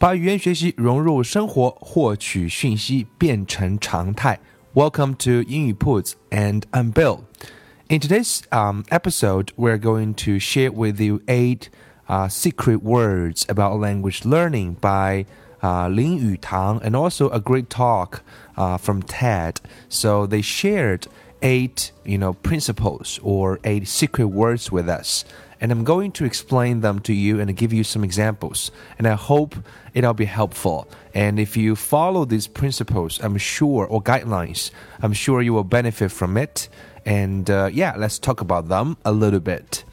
把语言学习融入生活，获取讯息变成常态。Welcome to 英语 Puts and I'm Bill. In today's um, episode, we're going to share with you eight uh, secret words about language learning by uh, Lin Yutang and also a great talk uh, from TED. So they shared eight, you know, principles or eight secret words with us and I'm going to explain them to you and give you some examples. And I hope it'll be helpful. And if you follow these principles, I'm sure, or guidelines, I'm sure you will benefit from it. And uh, yeah, let's talk about them a little bit.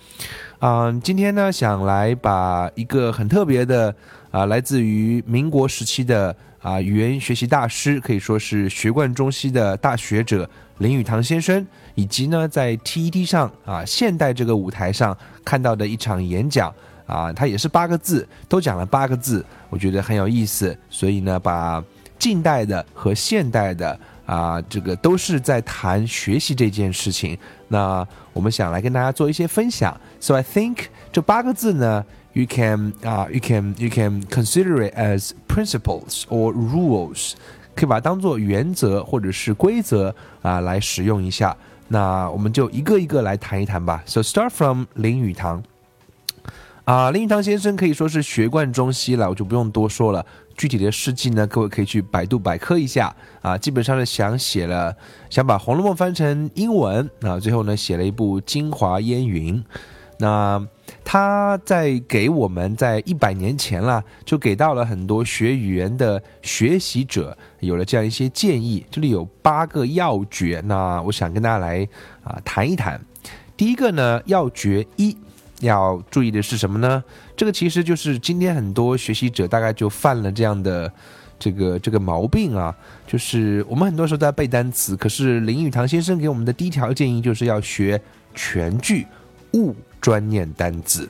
嗯，今天呢，想来把一个很特别的啊，来自于民国时期的啊语言学习大师，可以说是学贯中西的大学者林语堂先生， 以及呢在 TED 上啊现代这个舞台上看到的一场演讲啊，它也是八个字，都讲了八个字，我觉得很有意思，所以呢把近代的和现代的啊这个都是在谈学习这件事情。那我们想来跟大家做一些分享。So I think 这八个字呢，you can 啊，you can you can consider it as principles or rules，可以把它当做原则或者是规则啊来使用一下。那我们就一个一个来谈一谈吧。So start from 林语堂。啊，林语堂先生可以说是学贯中西了，我就不用多说了。具体的事迹呢，各位可以去百度百科一下啊。基本上是想写了，想把《红楼梦》翻成英文啊，最后呢写了一部《京华烟云》。那他在给我们在一百年前了，就给到了很多学语言的学习者有了这样一些建议。这里有八个要诀，那我想跟大家来啊谈一谈。第一个呢，要诀一。要注意的是什么呢？这个其实就是今天很多学习者大概就犯了这样的这个这个毛病啊，就是我们很多时候在背单词，可是林语堂先生给我们的第一条建议就是要学全句，勿专念单字。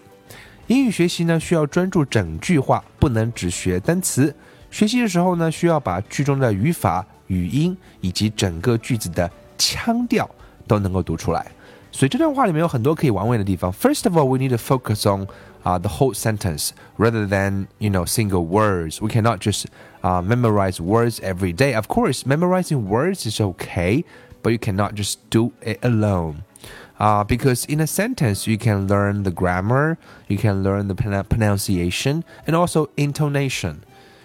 英语学习呢需要专注整句话，不能只学单词。学习的时候呢，需要把句中的语法、语音以及整个句子的腔调都能够读出来。所以这段话里面有很多可以玩味的地方。First of all, we need to focus on uh, the whole sentence rather than you know single words. We cannot just uh, memorize words every day. Of course, memorizing words is okay, but you cannot just do it alone. Uh, because in a sentence, you can learn the grammar, you can learn the pronunciation, and also intonation.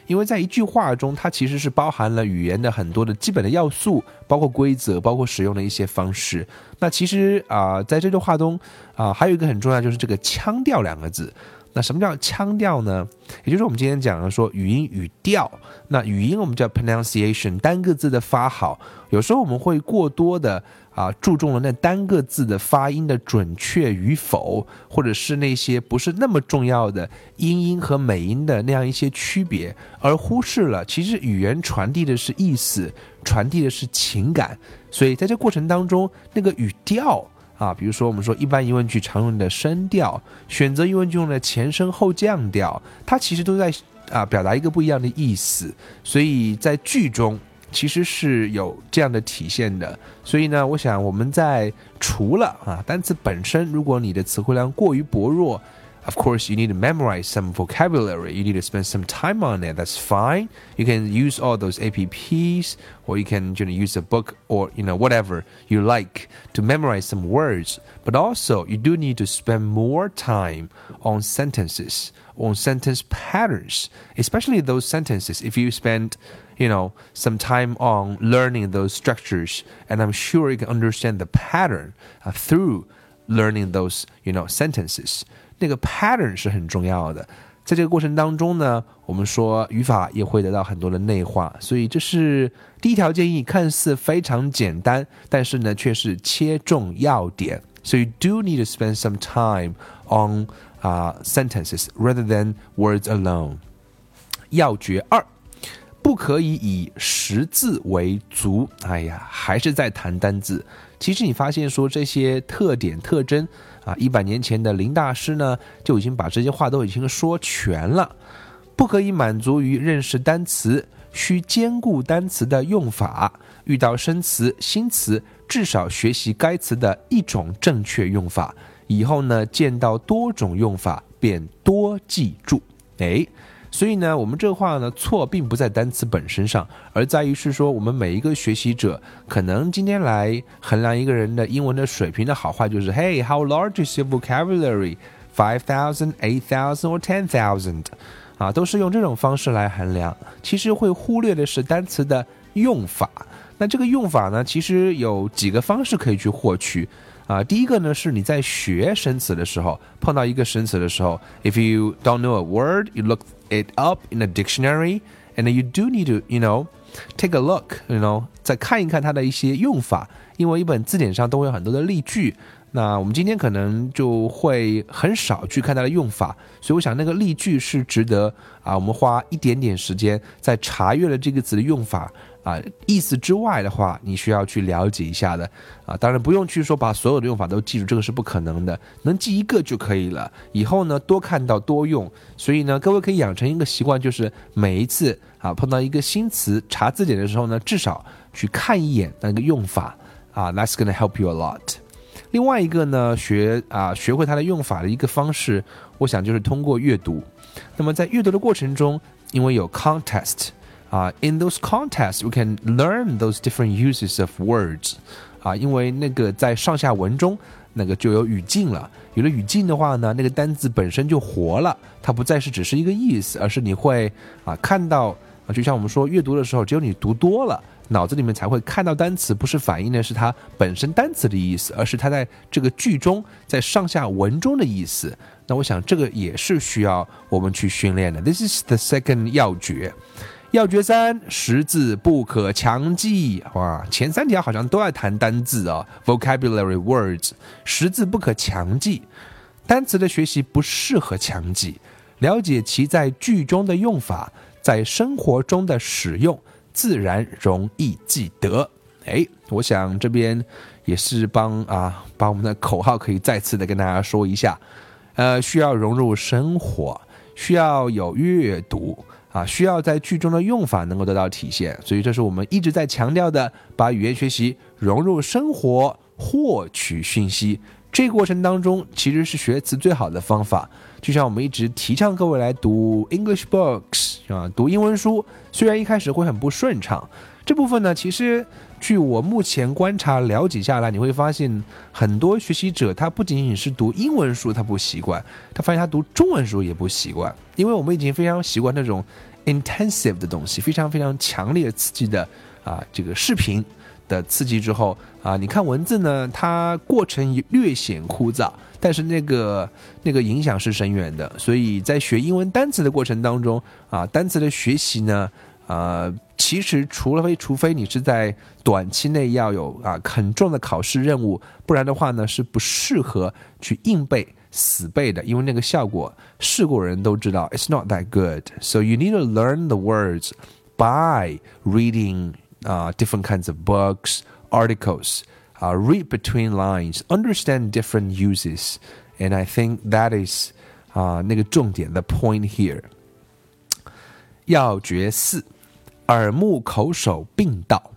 因为在一句话中，它其实是包含了语言的很多的基本的要素，包括规则，包括使用的一些方式。那其实啊，在这句话中啊，还有一个很重要，就是这个腔调两个字。那什么叫腔调呢？也就是我们今天讲的说语音语调。那语音我们叫 pronunciation，单个字的发好。有时候我们会过多的啊注重了那单个字的发音的准确与否，或者是那些不是那么重要的音音和美音的那样一些区别，而忽视了其实语言传递的是意思，传递的是情感。所以在这过程当中，那个语调。啊，比如说我们说一般疑问句常用的声调，选择疑问句用的前升后降调，它其实都在啊表达一个不一样的意思，所以在句中其实是有这样的体现的。所以呢，我想我们在除了啊单词本身，如果你的词汇量过于薄弱。Of course, you need to memorize some vocabulary. You need to spend some time on it. That's fine. You can use all those APPs, or you can you know, use a book, or you know whatever you like to memorize some words. But also, you do need to spend more time on sentences, on sentence patterns, especially those sentences. If you spend you know some time on learning those structures, and I'm sure you can understand the pattern uh, through learning those you know sentences. 那个 pattern 是很重要的，在这个过程当中呢，我们说语法也会得到很多的内化，所以这是第一条建议，看似非常简单，但是呢却是切中要点。So you do need to spend some time on uh, sentences rather than words alone. 要诀二，不可以以识字为足。哎呀，还是在谈单字。其实你发现说这些特点特征啊，一百年前的林大师呢就已经把这些话都已经说全了。不可以满足于认识单词，需兼顾单词的用法。遇到生词、新词，至少学习该词的一种正确用法。以后呢，见到多种用法，便多记住。哎。所以呢，我们这话呢错，并不在单词本身上，而在于是说，我们每一个学习者可能今天来衡量一个人的英文的水平的好坏，就是 Hey，how large is your vocabulary？Five thousand, eight thousand, or ten thousand？啊，都是用这种方式来衡量。其实会忽略的是单词的用法。那这个用法呢，其实有几个方式可以去获取。啊，第一个呢是你在学生词的时候，碰到一个生词的时候，if you don't know a word, you look it up in a dictionary, and you do need to, you know, take a look, you know，再看一看它的一些用法，因为一本字典上都会有很多的例句。那我们今天可能就会很少去看它的用法，所以我想那个例句是值得啊，我们花一点点时间在查阅了这个词的用法。啊，意思之外的话，你需要去了解一下的啊。当然不用去说把所有的用法都记住，这个是不可能的，能记一个就可以了。以后呢，多看到多用。所以呢，各位可以养成一个习惯，就是每一次啊碰到一个新词查字典的时候呢，至少去看一眼那个用法啊。That's gonna help you a lot。另外一个呢，学啊学会它的用法的一个方式，我想就是通过阅读。那么在阅读的过程中，因为有 context。啊，in those contests we can learn those different uses of words，啊，因为那个在上下文中那个就有语境了，有了语境的话呢，那个单字本身就活了，它不再是只是一个意思，而是你会啊看到啊，就像我们说阅读的时候，只有你读多了，脑子里面才会看到单词，不是反映的是它本身单词的意思，而是它在这个句中在上下文中的意思。那我想这个也是需要我们去训练的。This is the second 要诀。要诀三：识字不可强记。哇，前三条好像都在谈单字啊，vocabulary words。识字不可强记，单词的学习不适合强记，了解其在句中的用法，在生活中的使用，自然容易记得。哎，我想这边也是帮啊，把我们的口号可以再次的跟大家说一下。呃，需要融入生活，需要有阅读。啊，需要在句中的用法能够得到体现，所以这是我们一直在强调的，把语言学习融入生活，获取讯息。这过程当中，其实是学词最好的方法。就像我们一直提倡各位来读 English books 啊，读英文书，虽然一开始会很不顺畅，这部分呢，其实。据我目前观察了解下来，你会发现很多学习者他不仅仅是读英文书他不习惯，他发现他读中文书也不习惯，因为我们已经非常习惯那种 intensive 的东西，非常非常强烈刺激的啊这个视频的刺激之后啊，你看文字呢，它过程略显枯燥，但是那个那个影响是深远的，所以在学英文单词的过程当中啊，单词的学习呢。呃，其实除了非除非你是在短期内要有啊很重的考试任务，不然的话呢是不适合去硬背死背的，因为那个效果试过人都知道，it's not that good. So you need to learn the words by reading uh, different kinds of books, articles, uh, read between lines, understand different uses, and I think that is 啊、uh, 那个重点 the point here. 要诀四。 耳目口手并到，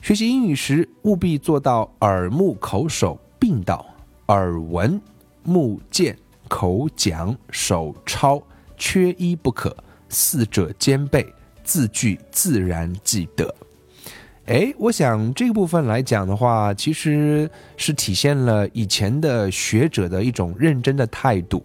学习英语时务必做到耳目口手并到，耳闻、目见、口讲、手抄，缺一不可，四者兼备，字句自然记得。哎，我想这个部分来讲的话，其实是体现了以前的学者的一种认真的态度。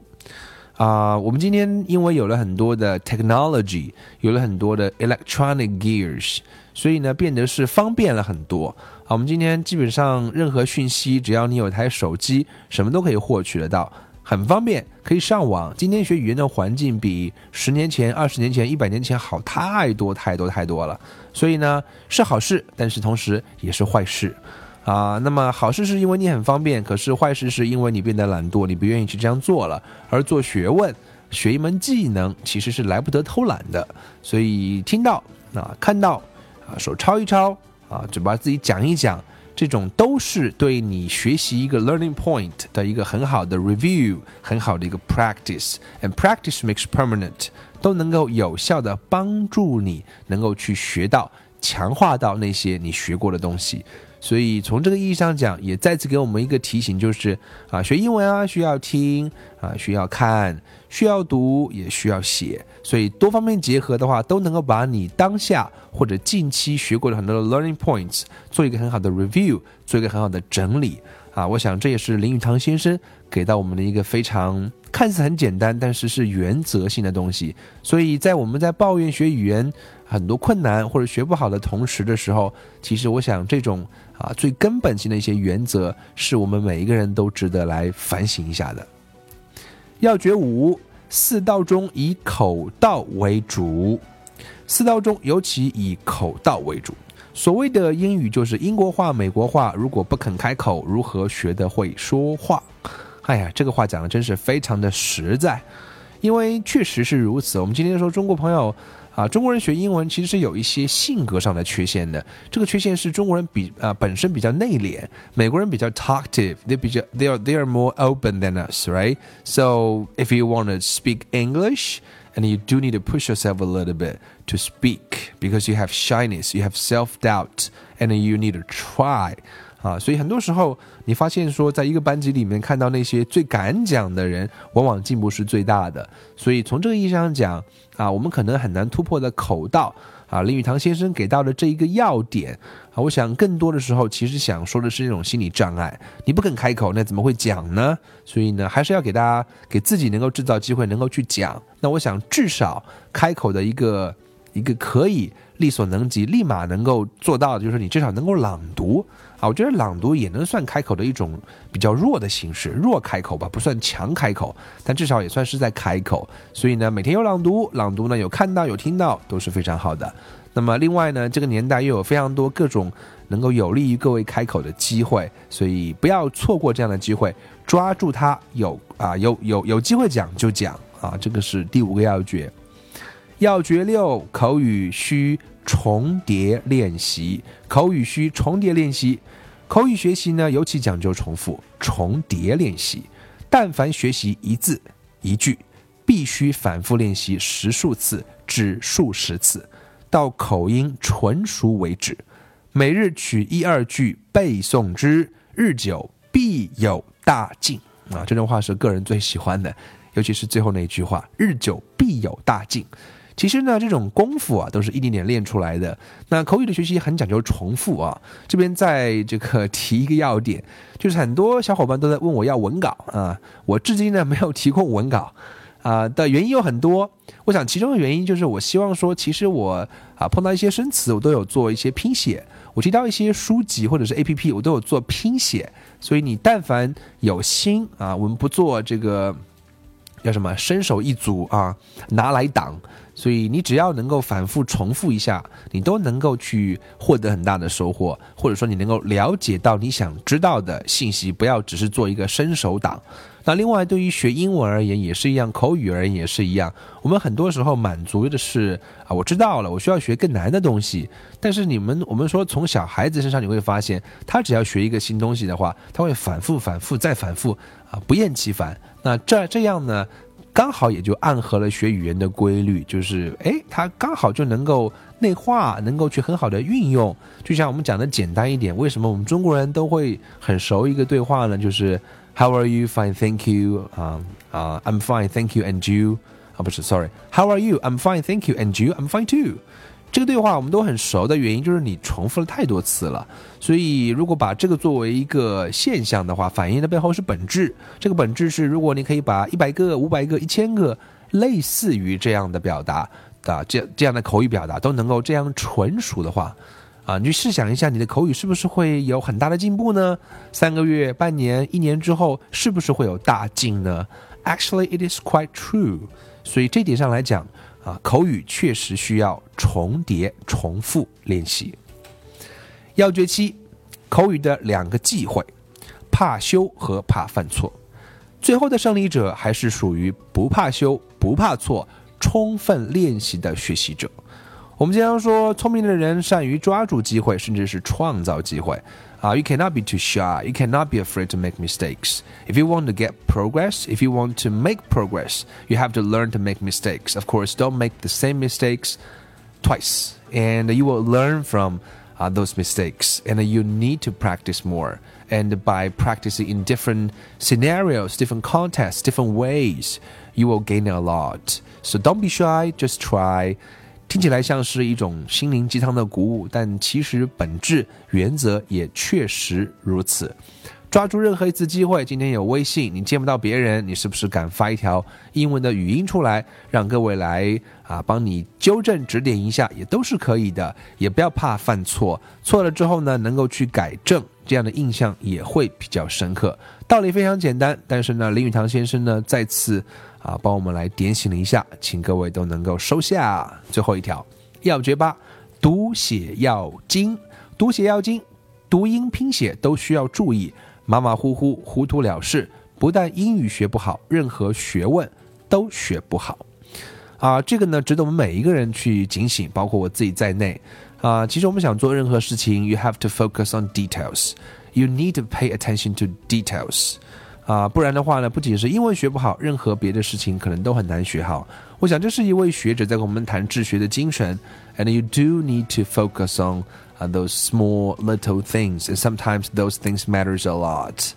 啊，我们今天因为有了很多的 technology，有了很多的 electronic gears，所以呢，变得是方便了很多。啊，我们今天基本上任何讯息，只要你有台手机，什么都可以获取得到，很方便，可以上网。今天学语言的环境比十年前、二十年前、一百年前好太多太多太多了。所以呢，是好事，但是同时也是坏事。啊，那么好事是因为你很方便，可是坏事是因为你变得懒惰，你不愿意去这样做了。而做学问、学一门技能，其实是来不得偷懒的。所以听到啊，看到啊，手抄一抄啊，嘴巴自己讲一讲，这种都是对你学习一个 learning point 的一个很好的 review，很好的一个 practice。And practice makes permanent，都能够有效的帮助你能够去学到、强化到那些你学过的东西。所以从这个意义上讲，也再次给我们一个提醒，就是啊，学英文啊，需要听啊，需要看，需要读，也需要写。所以多方面结合的话，都能够把你当下或者近期学过的很多的 learning points 做一个很好的 review，做一个很好的整理。啊，我想这也是林语堂先生给到我们的一个非常看似很简单，但是是原则性的东西。所以在我们在抱怨学语言很多困难或者学不好的同时的时候，其实我想这种啊最根本性的一些原则，是我们每一个人都值得来反省一下的。要诀五：四道中以口道为主，四道中尤其以口道为主。所谓的英语就是英国话、美国话，如果不肯开口，如何学得会说话？哎呀，这个话讲的真是非常的实在，因为确实是如此。我们今天说中国朋友啊，中国人学英文其实是有一些性格上的缺陷的。这个缺陷是中国人比啊本身比较内敛，美国人比较 talkative，they 比较 they are they are more open than us，right？So if you want to speak English。and you do need to push yourself a little bit to speak because you have shyness, you have self doubt, and you need to try. 啊，所以很多时候你发现说，在一个班级里面看到那些最敢讲的人，往往进步是最大的。所以从这个意义上讲，啊，我们可能很难突破的口道。 啊，林语堂先生给到的这一个要点啊，我想更多的时候其实想说的是一种心理障碍，你不肯开口，那怎么会讲呢？所以呢，还是要给大家给自己能够制造机会，能够去讲。那我想至少开口的一个一个可以力所能及、立马能够做到的，就是你至少能够朗读。啊，我觉得朗读也能算开口的一种比较弱的形式，弱开口吧，不算强开口，但至少也算是在开口。所以呢，每天有朗读，朗读呢有看到有听到都是非常好的。那么另外呢，这个年代又有非常多各种能够有利于各位开口的机会，所以不要错过这样的机会，抓住它，有啊有有有机会讲就讲啊，这个是第五个要诀。要诀六，口语需。重叠练习，口语需重叠练习。口语学习呢，尤其讲究重复、重叠练习。但凡学习一字一句，必须反复练习十数次至数十次，到口音纯熟为止。每日取一二句背诵之，日久必有大进。啊，这段话是个人最喜欢的，尤其是最后那一句话：“日久必有大进。”其实呢，这种功夫啊，都是一点点练出来的。那口语的学习很讲究重复啊。这边在这个提一个要点，就是很多小伙伴都在问我要文稿啊，我至今呢没有提供文稿啊的原因有很多。我想其中的原因就是我希望说，其实我啊碰到一些生词，我都有做一些拼写；我提到一些书籍或者是 A P P，我都有做拼写。所以你但凡有心啊，我们不做这个叫什么伸手一组啊，拿来挡。所以你只要能够反复重复一下，你都能够去获得很大的收获，或者说你能够了解到你想知道的信息，不要只是做一个伸手党。那另外，对于学英文而言也是一样，口语而言也是一样。我们很多时候满足的是啊，我知道了，我需要学更难的东西。但是你们，我们说从小孩子身上你会发现，他只要学一个新东西的话，他会反复、反复再反复啊，不厌其烦。那这这样呢？刚好也就暗合了学语言的规律，就是哎，他刚好就能够内化，能够去很好的运用。就像我们讲的简单一点，为什么我们中国人都会很熟一个对话呢？就是 How are you? Fine, thank you. 啊啊，I'm fine, thank you. And you? 啊，不是，Sorry，How are you? I'm fine, thank you. And you? I'm fine too. 这个对话我们都很熟的原因，就是你重复了太多次了。所以，如果把这个作为一个现象的话，反映的背后是本质。这个本质是，如果你可以把一百个、五百个、一千个类似于这样的表达的这这样的口语表达都能够这样纯熟的话，啊，你去试想一下，你的口语是不是会有很大的进步呢？三个月、半年、一年之后，是不是会有大进呢？Actually, it is quite true。所以这点上来讲。啊，口语确实需要重叠、重复练习。要诀七：口语的两个忌讳：怕羞和怕犯错。最后的胜利者还是属于不怕羞、不怕错、充分练习的学习者。我们经常说，聪明的人善于抓住机会，甚至是创造机会。啊、uh,，you cannot be too shy. You cannot be afraid to make mistakes. If you want to get progress, if you want to make progress, you have to learn to make mistakes. Of course, don't make the same mistakes twice, and you will learn from uh, those mistakes. And you need to practice more. And by practicing in different scenarios, different contexts, different ways, you will gain a lot. So don't be shy. Just try. 听起来像是一种心灵鸡汤的鼓舞，但其实本质原则也确实如此。抓住任何一次机会，今天有微信，你见不到别人，你是不是敢发一条英文的语音出来，让各位来啊帮你纠正指点一下，也都是可以的。也不要怕犯错，错了之后呢，能够去改正，这样的印象也会比较深刻。道理非常简单，但是呢，林语堂先生呢再次。啊，帮我们来点醒了一下，请各位都能够收下最后一条要诀吧。读写要精，读写要精，读音拼写都需要注意，马马虎虎、糊涂了事，不但英语学不好，任何学问都学不好。啊，这个呢，值得我们每一个人去警醒，包括我自己在内。啊，其实我们想做任何事情，you have to focus on details，you need to pay attention to details。啊，不然的话呢，不仅是英文学不好，任何别的事情可能都很难学好。我想这是一位学者在跟我们谈治学的精神。And you do need to focus on 啊 those small little things, and sometimes those things matters a lot.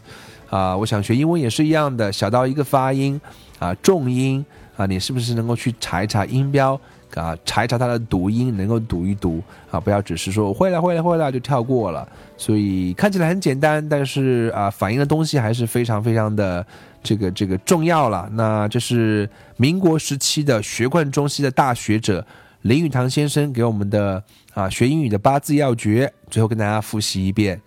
啊，我想学英文也是一样的，小到一个发音啊，重音啊，你是不是能够去查一查音标？啊，查一查它的读音，能够读一读啊，不要只是说我会了会了会了就跳过了。所以看起来很简单，但是啊，反映的东西还是非常非常的这个这个重要了。那这是民国时期的学贯中西的大学者林语堂先生给我们的啊学英语的八字要诀，最后跟大家复习一遍：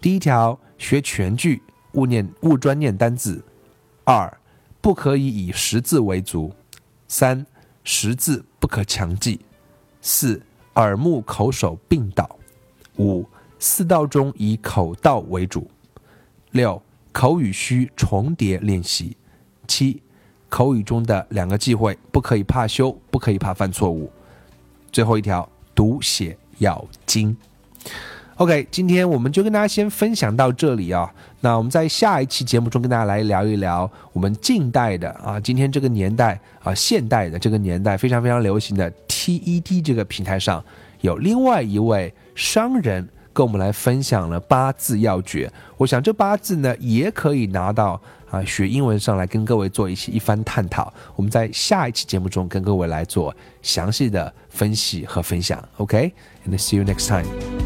第一条，学全句，勿念勿专念单字；二，不可以以识字为足；三。识字不可强记，四耳目口手并导，五四道中以口道为主，六口语需重叠练习，七口语中的两个忌讳不可以怕羞，不可以怕犯错误，最后一条读写要精。OK，今天我们就跟大家先分享到这里啊。那我们在下一期节目中跟大家来聊一聊我们近代的啊，今天这个年代啊，现代的这个年代非常非常流行的 TED 这个平台上有另外一位商人跟我们来分享了八字要诀。我想这八字呢也可以拿到啊学英文上来跟各位做一些一番探讨。我们在下一期节目中跟各位来做详细的分析和分享。OK，and see you next time.